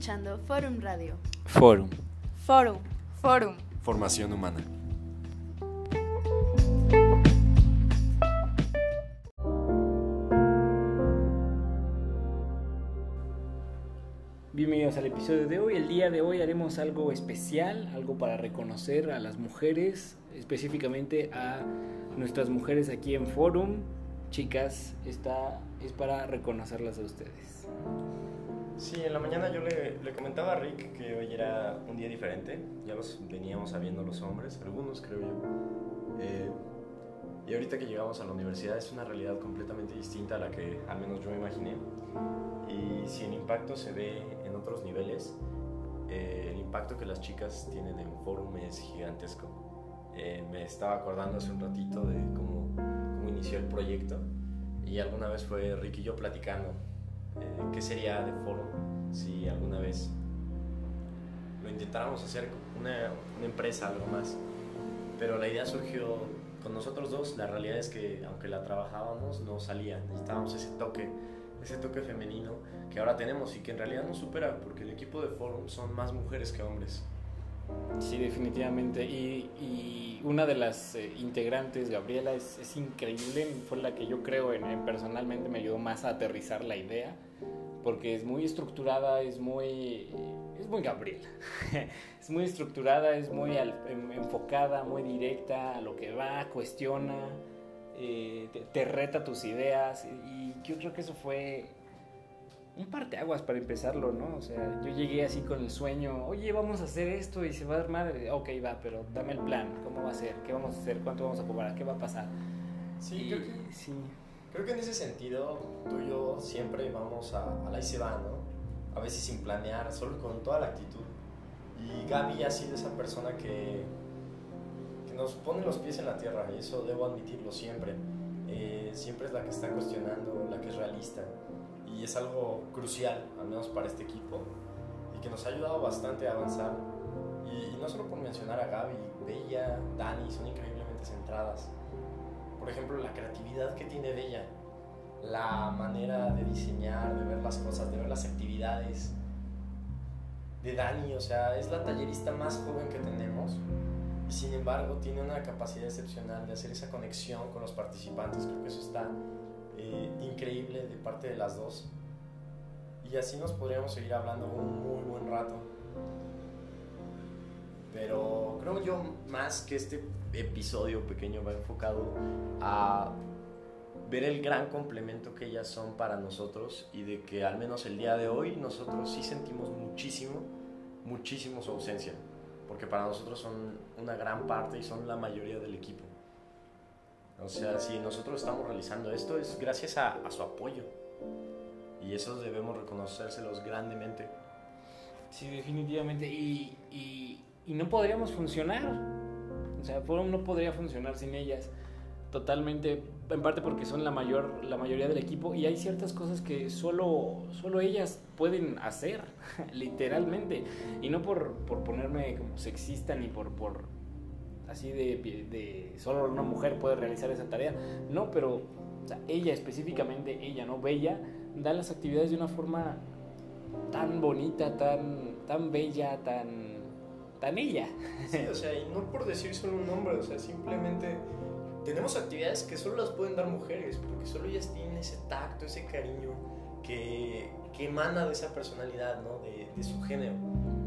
escuchando Forum Radio. Forum. Forum. Forum. Formación humana. Bienvenidos al episodio de hoy. El día de hoy haremos algo especial, algo para reconocer a las mujeres, específicamente a nuestras mujeres aquí en Forum. Chicas, esta es para reconocerlas a ustedes. Sí, en la mañana yo le, le, comentaba a Rick que hoy era un día diferente. Ya los veníamos sabiendo los hombres, algunos creo yo. Eh, y ahorita que llegamos a la universidad es una realidad completamente distinta a la que al menos yo me imaginé. Y si el impacto se ve en otros niveles, eh, el impacto que las chicas tienen en Forum es gigantesco. Eh, me estaba acordando hace un ratito de cómo, cómo, inició el proyecto y alguna vez fue Rick y yo platicando eh, qué sería de Forum si alguna vez lo intentáramos hacer una, una empresa, algo más. Pero la idea surgió con nosotros dos, la realidad es que aunque la trabajábamos, no salía. Necesitábamos ese toque, ese toque femenino que ahora tenemos y que en realidad nos supera, porque el equipo de Forum son más mujeres que hombres. Sí, definitivamente. Y, una de las eh, integrantes, Gabriela, es, increíble. Fue la que yo creo en, en, personalmente me ayudó más a aterrizar la idea, porque es muy estructurada, es muy, es muy Gabriela. es muy estructurada, es muy enfocada, muy directa a lo que va, cuestiona, eh, te, reta tus ideas. Y yo creo que eso fue un parteaguas para empezarlo, ¿no? O sea, yo llegué así con el sueño, oye, vamos a hacer esto y se va a armar, ok, va, pero dame el plan, ¿cómo va a ser? ¿Qué vamos a hacer? ¿Cuánto vamos a cobrar? ¿Qué va a pasar? Sí, y, creo, que, sí. creo que en ese sentido tú y yo siempre vamos a, a la y se va, ¿no? A veces sin planear, solo con toda la actitud. Y Gaby ha sido esa persona que, que nos pone los pies en la tierra, y eso debo admitirlo siempre. Eh, siempre es la que está cuestionando, la que es realista y es algo crucial, al menos para este equipo, y que nos ha ayudado bastante a avanzar. Y, no solo por mencionar a Gaby, Bella, Dani, son increíblemente centradas. Por ejemplo, la creatividad que tiene Bella, la manera de diseñar, de ver las cosas, de ver las actividades de Dani, o sea, es la tallerista más joven que tenemos y sin embargo tiene una capacidad excepcional de hacer esa conexión con los participantes, creo que eso está eh, increíble de parte de las dos. Y así nos podríamos seguir hablando un muy buen rato. Pero creo yo más que este episodio pequeño va enfocado a ver el gran complemento que ellas son para nosotros y de que al menos el día de hoy nosotros sí sentimos muchísimo, muchísimo su ausencia. Porque para nosotros son una gran parte y son la mayoría del equipo. O sea, si nosotros estamos realizando esto es gracias a, a, su apoyo. Y eso debemos reconocérselos grandemente. Sí, definitivamente. Y, y, y, no podríamos funcionar. O sea, Forum no podría funcionar sin ellas. Totalmente, en parte porque son la, mayor, la mayoría del equipo y hay ciertas cosas que solo, solo ellas pueden hacer, literalmente. Y no por, por ponerme como sexista ni por, por, así de, de, solo una mujer puede realizar esa tarea. No, pero o sea, ella específicamente, ella, ¿no? Bella, da las actividades de una forma tan bonita, tan, tan bella, tan, tan ella. Sí, o sea, y no por decir solo un nombre, o sea, simplemente tenemos actividades que solo las pueden dar mujeres, porque solo ellas tienen ese tacto, ese cariño que, que emana de esa personalidad, ¿no? De, de su género.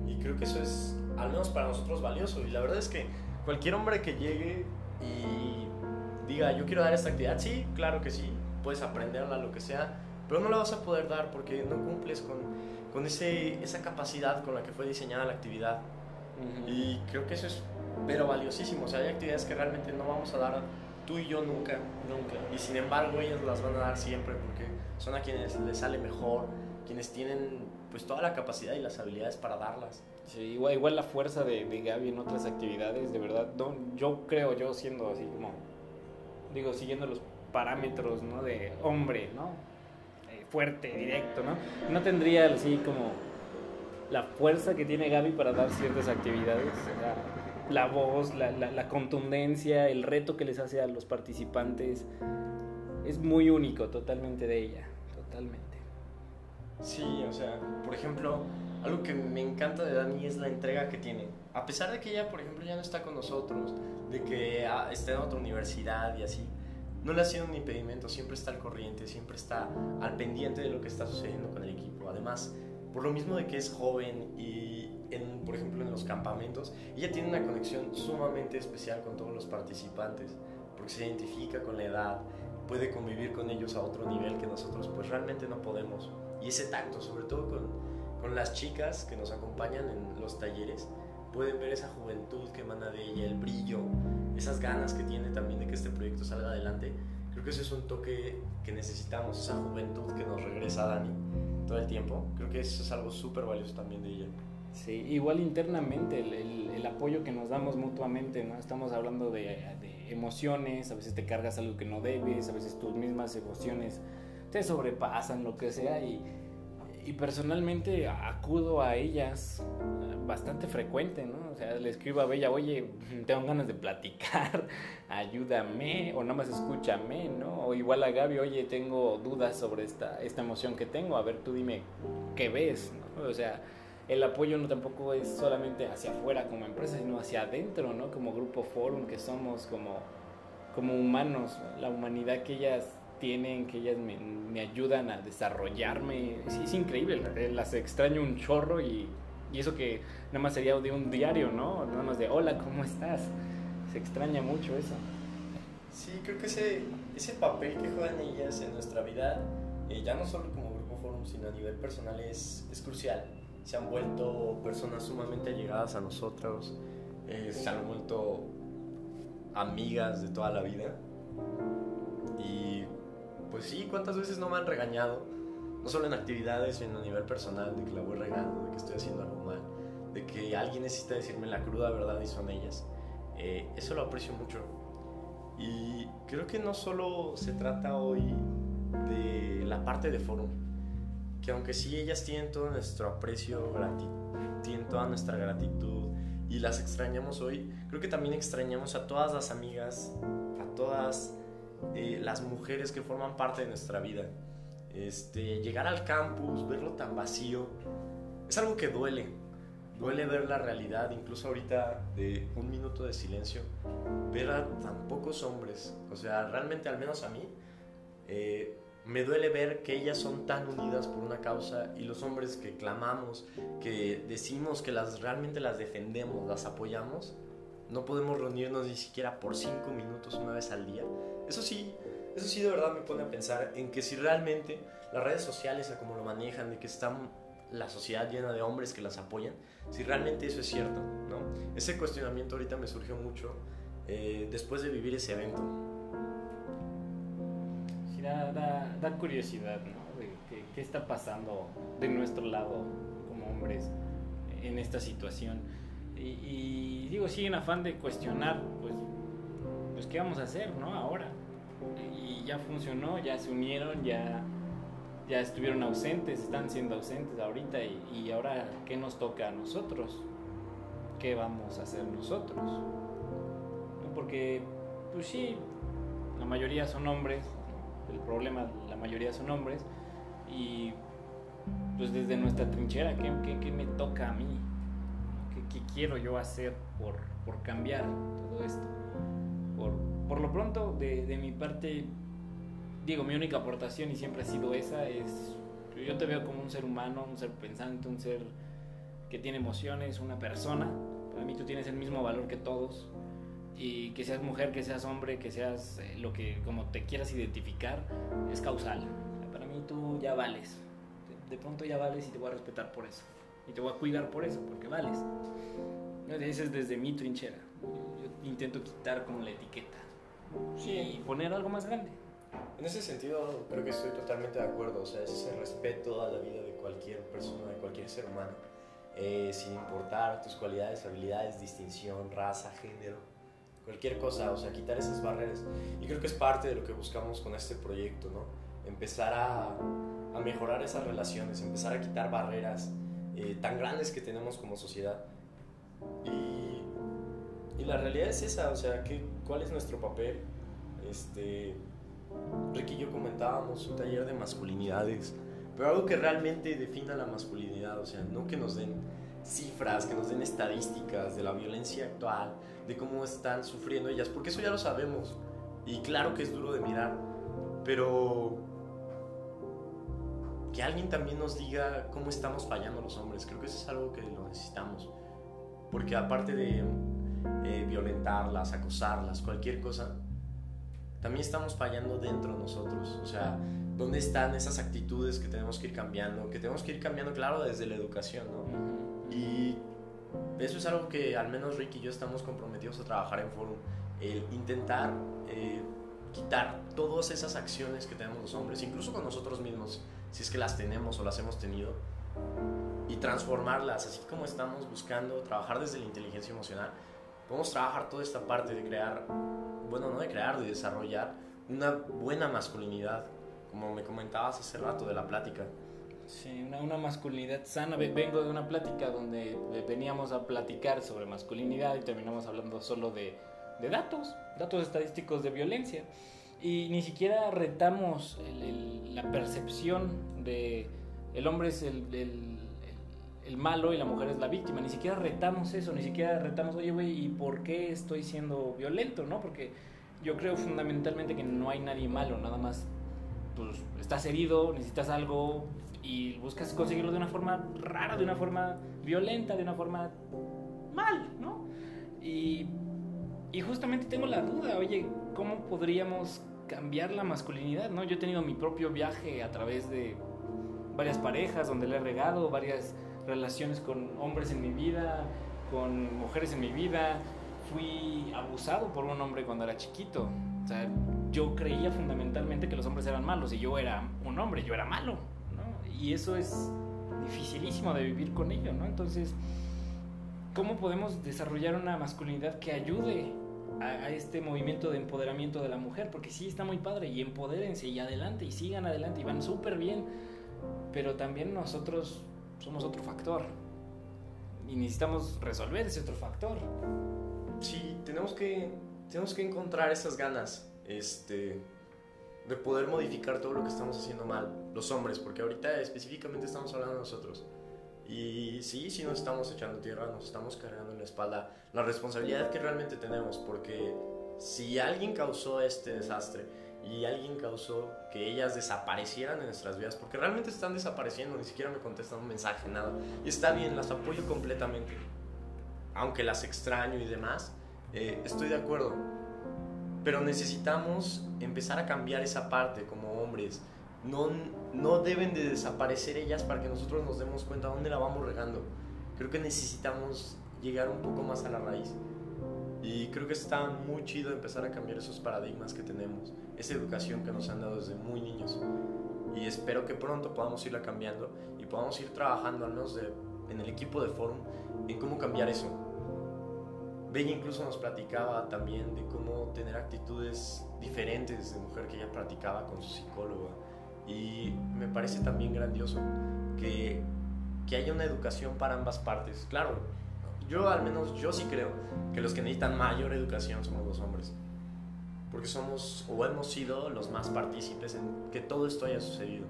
Y creo que eso es, al menos para nosotros, valioso. Y la verdad es que cualquier hombre que llegue y diga, yo quiero dar esta actividad, sí, claro que sí, puedes aprenderla, lo que sea, pero no la vas a poder dar porque no cumples con, con ese, esa capacidad con la que fue diseñada la actividad. Uh -huh. Y creo que eso es, pero valiosísimo, o sea, hay actividades que realmente no vamos a dar tú y yo nunca, nunca. Y sin embargo ellas las van a dar siempre porque son a quienes les sale mejor, quienes tienen pues toda la capacidad y las habilidades para darlas. Sí, igual, igual la fuerza de, Gaby en otras actividades, de verdad, no, yo creo, yo siendo así como, digo, siguiendo los parámetros, ¿no? De hombre, ¿no? Eh, fuerte, directo, ¿no? No tendría así como la fuerza que tiene Gaby para dar ciertas actividades, la voz, la, la, la contundencia, el reto que les hace a los participantes, es muy único totalmente de ella, totalmente. Sí, o sea, por ejemplo, algo que me encanta de Dani es la entrega que tiene. A pesar de que ella, por ejemplo, ya no está con nosotros, de que ah, está en otra universidad y así, no le ha sido un impedimento, siempre está al corriente, siempre está al pendiente de lo que está sucediendo con el equipo. Además, por lo mismo de que es joven y, en, por ejemplo, en los campamentos, ella tiene una conexión sumamente especial con todos los participantes, porque se identifica con la edad, puede convivir con ellos a otro nivel que nosotros pues realmente no podemos. Y ese tacto, sobre todo con, con las chicas que nos acompañan en los talleres, pueden ver esa juventud que emana de ella, el brillo, esas ganas que tiene también de que este proyecto salga adelante. Creo que ese es un toque que necesitamos, esa juventud que nos regresa a Dani todo el tiempo. Creo que eso es algo súper valioso también de ella. Sí, igual internamente, el, el, apoyo que nos damos mutuamente, ¿no? Estamos hablando de, de, emociones, a veces te cargas algo que no debes, a veces tus mismas emociones te sobrepasan, lo que sea, y, y personalmente acudo a ellas bastante frecuente, ¿no? O sea, le escribo a Bella, oye, tengo ganas de platicar, ayúdame, o nada más escúchame, ¿no? O igual a Gaby, oye, tengo dudas sobre esta, esta emoción que tengo, a ver, tú dime qué ves, ¿no? O sea, el apoyo no tampoco es solamente hacia afuera como empresa, sino hacia adentro, ¿no? Como grupo forum que somos, como, como humanos, la humanidad que ellas tienen, que ellas me, me ayudan a desarrollarme. Sí, es increíble, las extraño un chorro y, y, eso que nada más sería de un diario, ¿no? Nada más de hola, ¿cómo estás? Se extraña mucho eso. Sí, creo que ese, ese papel que juegan ellas en nuestra vida, eh, ya no solo como grupo forum, sino a nivel personal, es, es crucial. Se han vuelto personas sumamente allegadas a nosotros, eh, se han vuelto amigas de toda la vida. Y pues sí, ¿cuántas veces no me han regañado? No solo en actividades, sino a nivel personal, de que la voy regando, de que estoy haciendo algo mal, de que alguien necesita decirme la cruda verdad y son ellas. Eh, eso lo aprecio mucho. Y creo que no solo se trata hoy de la parte de foro, que aunque sí ellas tienen todo nuestro aprecio, tienen toda nuestra gratitud y las extrañamos hoy, creo que también extrañamos a todas las amigas, a todas eh, las mujeres que forman parte de nuestra vida. Este, llegar al campus, verlo tan vacío, es algo que duele. Duele ver la realidad, incluso ahorita de un minuto de silencio, ver a tan pocos hombres. O sea, realmente al menos a mí, eh, me duele ver que ellas son tan unidas por una causa y los hombres que clamamos, que decimos que las realmente las defendemos, las apoyamos, no podemos reunirnos ni siquiera por cinco minutos una vez al día. Eso sí, eso sí de verdad me pone a pensar en que si realmente las redes sociales, a como lo manejan, de que está la sociedad llena de hombres que las apoyan, si realmente eso es cierto, ¿no? Ese cuestionamiento ahorita me surgió mucho eh, después de vivir ese evento. Sí, da, da, da curiosidad, ¿no? De qué está pasando de nuestro lado como hombres en esta situación. Y, y, digo, sí, en afán de cuestionar, pues, pues, ¿qué vamos a hacer, no? Ahora. Y ya funcionó, ya se unieron, ya, ya estuvieron ausentes, están siendo ausentes ahorita. Y, ahora, ¿qué nos toca a nosotros? ¿Qué vamos a hacer nosotros? ¿No? Porque, pues sí, la mayoría son hombres, el problema, la mayoría son hombres. Y pues desde nuestra trinchera, ¿qué, qué, qué me toca a mí? ¿Qué, qué quiero yo hacer por, por, cambiar todo esto? Por, por lo pronto, de, de, mi parte, digo, mi única aportación y siempre ha sido esa, es, yo te veo como un ser humano, un ser pensante, un ser que tiene emociones, una persona. Para mí tú tienes el mismo valor que todos. Y que seas mujer, que seas hombre, que seas eh, lo que, como te quieras identificar, es causal. Para mí tú ya vales. De, pronto ya vales y te voy a respetar por eso y te voy a cuidar por eso, porque vales. Ese es desde mi trinchera. Intento quitar como la etiqueta sí. y poner algo más grande. En ese sentido, creo que estoy totalmente de acuerdo. O sea, es ese respeto a la vida de cualquier persona, de cualquier ser humano, eh, sin importar tus cualidades, habilidades, distinción, raza, género, cualquier cosa. O sea, quitar esas barreras. Y creo que es parte de lo que buscamos con este proyecto, ¿no? Empezar a, a mejorar esas relaciones, empezar a quitar barreras eh, tan grandes que tenemos como sociedad. Y, y, la realidad es esa, o sea, ¿qué, ¿cuál es nuestro papel? Este, Ricky y yo comentábamos un taller de masculinidades, pero algo que realmente defina la masculinidad, o sea, no que nos den cifras, que nos den estadísticas de la violencia actual, de cómo están sufriendo ellas, porque eso ya lo sabemos. Y claro que es duro de mirar, pero que alguien también nos diga cómo estamos fallando los hombres, creo que eso es algo que lo necesitamos. Porque aparte de eh, violentarlas, acosarlas, cualquier cosa, también estamos fallando dentro de nosotros. O sea, ¿dónde están esas actitudes que tenemos que ir cambiando? Que tenemos que ir cambiando, claro, desde la educación, ¿no? Y eso es algo que al menos Ricky y yo estamos comprometidos a trabajar en Forum. El intentar eh, quitar todas esas acciones que tenemos los hombres, incluso con nosotros mismos, si es que las tenemos o las hemos tenido, y transformarlas, así como estamos buscando trabajar desde la inteligencia emocional, podemos trabajar toda esta parte de crear, bueno, no de crear, de desarrollar una buena masculinidad, como me comentabas hace rato de la plática. Sí, una, una, masculinidad sana. Vengo de una plática donde veníamos a platicar sobre masculinidad y terminamos hablando solo de, de datos, datos estadísticos de violencia. Y ni siquiera retamos la percepción de el hombre es el, el, el, malo y la mujer es la víctima. Ni siquiera retamos eso, ni siquiera retamos, oye, güey, ¿y por qué estoy siendo violento? ¿no? Porque yo creo fundamentalmente que no hay nadie malo, nada más pues estás herido, necesitas algo, y buscas conseguirlo de una forma rara, de una forma violenta, de una forma mal, ¿no? Y, y justamente tengo la duda, oye, ¿cómo podríamos cambiar la masculinidad, ¿no? Yo he tenido mi propio viaje a través de varias parejas donde le he regado, varias relaciones con hombres en mi vida, con mujeres en mi vida. Fui abusado por un hombre cuando era chiquito. O sea, yo creía fundamentalmente que los hombres eran malos y yo era un hombre, yo era malo y eso es dificilísimo de vivir con ello, ¿no? Entonces, ¿cómo podemos desarrollar una masculinidad que ayude a, este movimiento de empoderamiento de la mujer? Porque sí está muy padre y empodérense y adelante y sigan adelante y van súper bien, pero también nosotros somos otro factor y necesitamos resolver ese otro factor. Sí, tenemos que, tenemos que encontrar esas ganas, este de poder modificar todo lo que estamos haciendo mal, los hombres, porque ahorita específicamente estamos hablando de nosotros. Y sí, sí nos estamos echando tierra, nos estamos cargando en la espalda la responsabilidad que realmente tenemos, porque si alguien causó este desastre y alguien causó que ellas desaparecieran en nuestras vidas, porque realmente están desapareciendo, ni siquiera me contestan un mensaje, nada. Y está bien, las apoyo completamente, aunque las extraño y demás, eh, estoy de acuerdo pero necesitamos empezar a cambiar esa parte como hombres. No, no deben de desaparecer ellas para que nosotros nos demos cuenta dónde la vamos regando. Creo que necesitamos llegar un poco más a la raíz. Y creo que está muy chido empezar a cambiar esos paradigmas que tenemos, esa educación que nos han dado desde muy niños. Y espero que pronto podamos irla cambiando y podamos ir trabajando, al menos en el equipo de Forum, en cómo cambiar eso Bella incluso nos platicaba también de cómo tener actitudes diferentes de mujer que ella practicaba con su psicóloga. Y me parece también grandioso que, que haya una educación para ambas partes. Claro, yo al menos yo sí creo que los que necesitan mayor educación somos los hombres. Porque somos o hemos sido los más partícipes en que todo esto haya sucedido.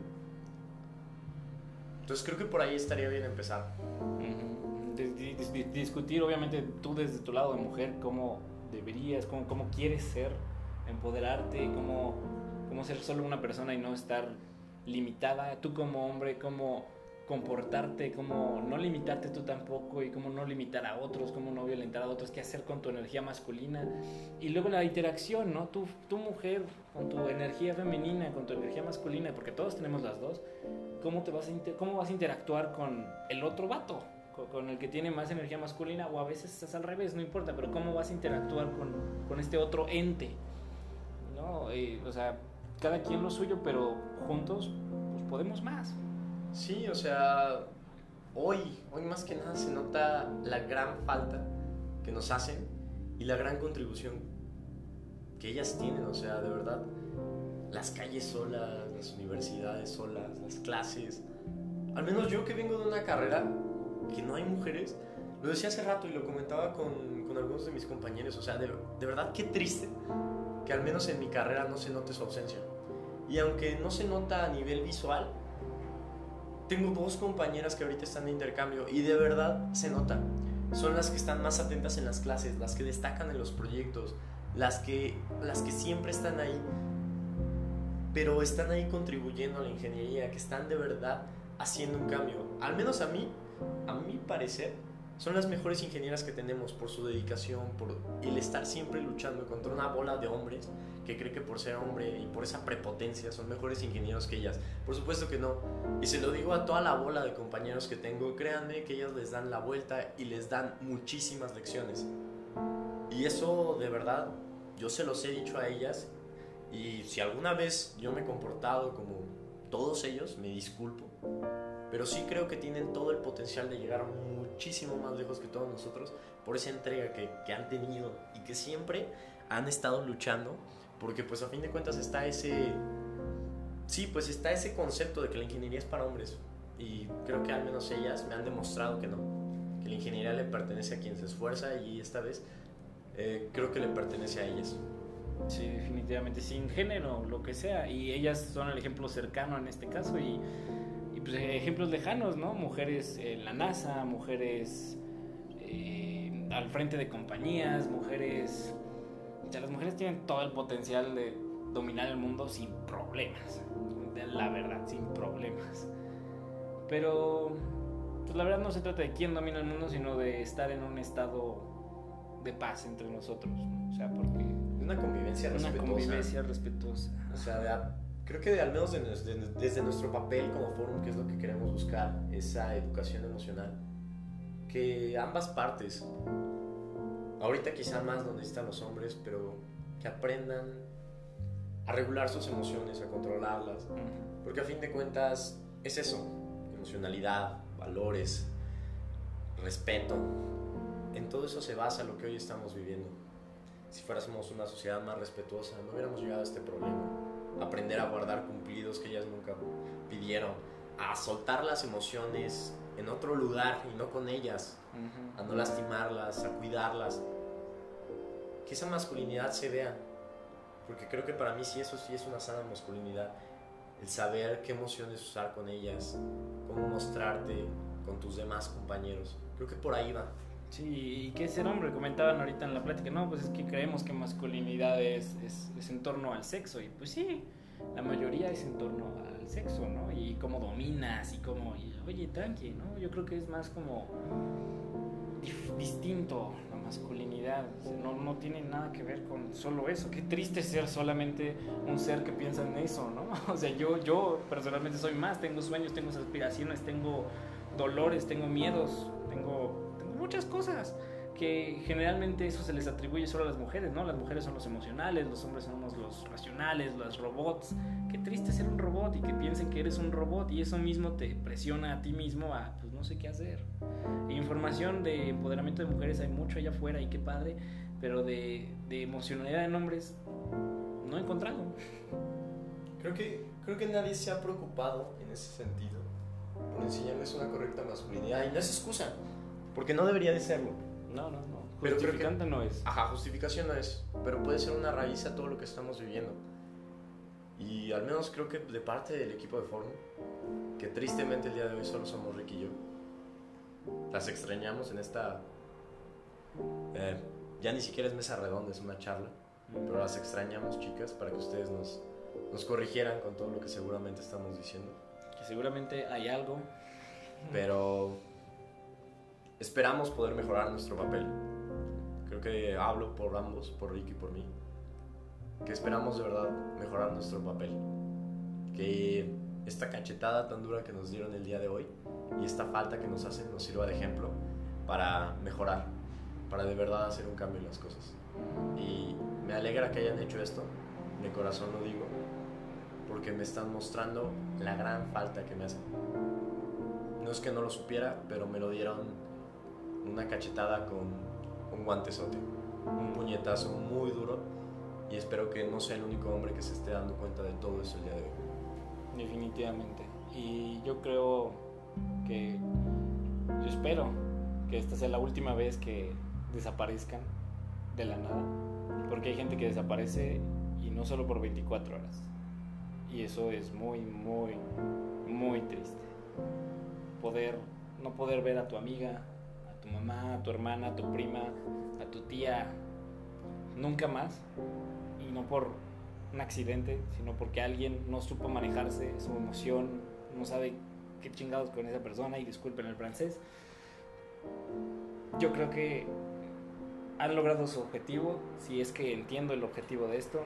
Entonces creo que por ahí estaría bien empezar discutir, obviamente, tú desde tu lado de mujer, cómo deberías, cómo, cómo quieres ser, empoderarte, cómo, cómo ser solo una persona y no estar limitada, tú como hombre, cómo comportarte, cómo no limitarte tú tampoco y cómo no limitar a otros, cómo no violentar a otros, qué hacer con tu energía masculina y luego la interacción, ¿no? Tu, tu mujer con tu energía femenina, con tu energía masculina, porque todos tenemos las dos, ¿cómo, te vas, a cómo vas a interactuar con el otro vato? con el que tiene más energía masculina o a veces es al revés, no importa, pero cómo vas a interactuar con, con este otro ente, ¿no? o sea, cada quien lo suyo, pero juntos pues podemos más. Sí, o sea, hoy, hoy más que nada se nota la gran falta que nos hacen y la gran contribución que ellas tienen, o sea, de verdad, las calles solas, las universidades solas, las clases. Al menos yo que vengo de una carrera que no hay mujeres. Lo decía hace rato y lo comentaba con, con algunos de mis compañeros. O sea, de, de, verdad qué triste que al menos en mi carrera no se note su ausencia. Y aunque no se nota a nivel visual, tengo dos compañeras que ahorita están de intercambio y de verdad se nota. Son las que están más atentas en las clases, las que destacan en los proyectos, las que, las que siempre están ahí, pero están ahí contribuyendo a la ingeniería, que están de verdad haciendo un cambio. Al menos a mí, a mi parecer, son las mejores ingenieras que tenemos por su dedicación, por el estar siempre luchando contra una bola de hombres que cree que por ser hombre y por esa prepotencia son mejores ingenieros que ellas. Por supuesto que no. Y se lo digo a toda la bola de compañeros que tengo, créanme que ellas les dan la vuelta y les dan muchísimas lecciones. Y eso de verdad, yo se los he dicho a ellas y si alguna vez yo me he comportado como todos ellos, me disculpo. Pero sí creo que tienen todo el potencial de llegar muchísimo más lejos que todos nosotros por esa entrega que, que han tenido y que siempre han estado luchando porque pues a fin de cuentas está ese... Sí, pues está ese concepto de que la ingeniería es para hombres. Y creo que al menos ellas me han demostrado que no. Que la ingeniería le pertenece a quien se esfuerza y esta vez eh, creo que le pertenece a ellas. Sí, definitivamente, sin género, lo que sea. Y ellas son el ejemplo cercano en este caso y, y pues ejemplos lejanos, ¿no? Mujeres en la NASA, mujeres eh, al frente de compañías, mujeres las mujeres tienen todo el potencial de dominar el mundo sin problemas. La verdad, sin problemas. Pero, pues la verdad no se trata de quién domina el mundo, sino de estar en un estado de paz entre nosotros. O sea, porque... Una convivencia una respetuosa. Una convivencia respetuosa. O sea, creo que al menos desde nuestro papel como forum, que es lo que queremos buscar, esa educación emocional, que ambas partes Ahorita quizá más donde están los hombres, pero que aprendan a regular sus emociones, a controlarlas. Porque a fin de cuentas es eso, emocionalidad, valores, respeto. En todo eso se basa lo que hoy estamos viviendo. Si fuéramos una sociedad más respetuosa, no hubiéramos llegado a este problema. Aprender a guardar cumplidos que ellas nunca pidieron, a soltar las emociones en otro lugar y no con ellas, a no lastimarlas, a cuidarlas que esa masculinidad se vea. Porque creo que para mí sí eso sí es una sana masculinidad. El saber qué emociones usar con ellas, cómo mostrarte con tus demás compañeros. Creo que por ahí va. Sí, y qué es ser hombre, comentaban ahorita en la plática, no, pues es que creemos que masculinidad es, es, en torno al sexo, y pues sí, la mayoría es en torno al sexo, ¿no? Y cómo dominas y cómo, oye, tranqui, ¿no? Yo creo que es más como distinto masculinidad, no, no, tiene nada que ver con solo eso, qué triste ser solamente un ser que piensa en eso, ¿no? O sea, yo, yo personalmente soy más, tengo sueños, tengo aspiraciones, tengo dolores, tengo miedos, tengo muchas cosas que generalmente eso se les atribuye solo a las mujeres, ¿no? Las mujeres son los emocionales, los hombres somos los racionales, los robots. Qué triste ser un robot y que piensen que eres un robot y eso mismo te presiona a ti mismo a, pues no sé qué hacer. información de empoderamiento de mujeres hay mucho allá afuera y qué padre, pero de, de emocionalidad en hombres no he encontrado. Creo que, creo que nadie se ha preocupado en ese sentido por enseñarles una correcta masculinidad y no es excusa, porque no debería de serlo no, no, no. Pero Justificante no es. Ajá, justificación no es. Pero puede ser una raíz a todo lo que estamos viviendo. Y al menos creo que de parte del equipo de Forum, que tristemente el día de hoy solo somos Rick y yo, las extrañamos en esta. Eh, ya ni siquiera es mesa redonda, es una charla. Pero las extrañamos, chicas, para que ustedes nos, nos corrigieran con todo lo que seguramente estamos diciendo. Que seguramente hay algo. Pero esperamos poder mejorar nuestro papel. Creo que hablo por ambos, por Ricky y por mí. Que esperamos de verdad mejorar nuestro papel. Que esta cachetada tan dura que nos dieron el día de hoy y esta falta que nos hacen nos sirva de ejemplo para mejorar, para de verdad hacer un cambio en las cosas. Y me alegra que hayan hecho esto, de corazón lo digo, porque me están mostrando la gran falta que me hacen. No es que no lo supiera, pero me lo dieron una cachetada con un guantesote, un puñetazo muy duro y espero que no sea el único hombre que se esté dando cuenta de todo eso el día de hoy. Definitivamente. Y yo creo que, yo espero que esta sea la última vez que desaparezcan de la nada, porque hay gente que desaparece y no solo por 24 horas. Y eso es muy, muy, muy triste. poder, no poder ver a tu amiga, tu mamá, a tu hermana, a tu prima, a tu tía, nunca más. Y no por un accidente, sino porque alguien no supo manejarse su emoción, no sabe qué chingados con esa persona y disculpen el francés. Yo creo que han logrado su objetivo, si es que entiendo el objetivo de esto,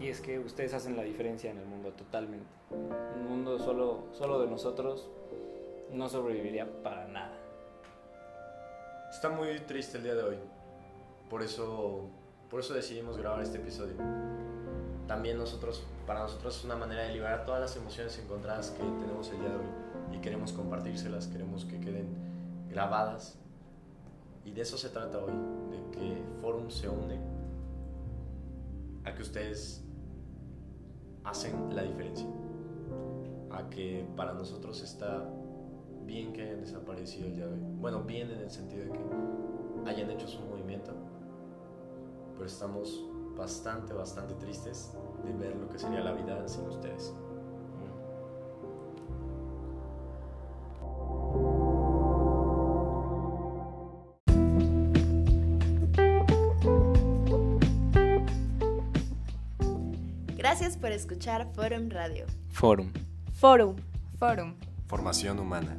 y es que ustedes hacen la diferencia en el mundo totalmente. Un mundo solo, solo de nosotros no sobreviviría para nada. Está muy triste el día de hoy. Por eso, por eso decidimos grabar este episodio. También nosotros, para nosotros es una manera de liberar todas las emociones encontradas que tenemos el día de hoy y queremos compartírselas, queremos que queden grabadas. Y de eso se trata hoy, de que Forum se une a que ustedes hacen la diferencia, a que para nosotros está bien que hayan desaparecido el día de hoy. Bueno, bien en el sentido de que hayan hecho su movimiento, pero estamos bastante, bastante tristes de ver lo que sería la vida sin ustedes. Gracias por escuchar Forum Radio. Forum. Forum. Forum. Formación humana.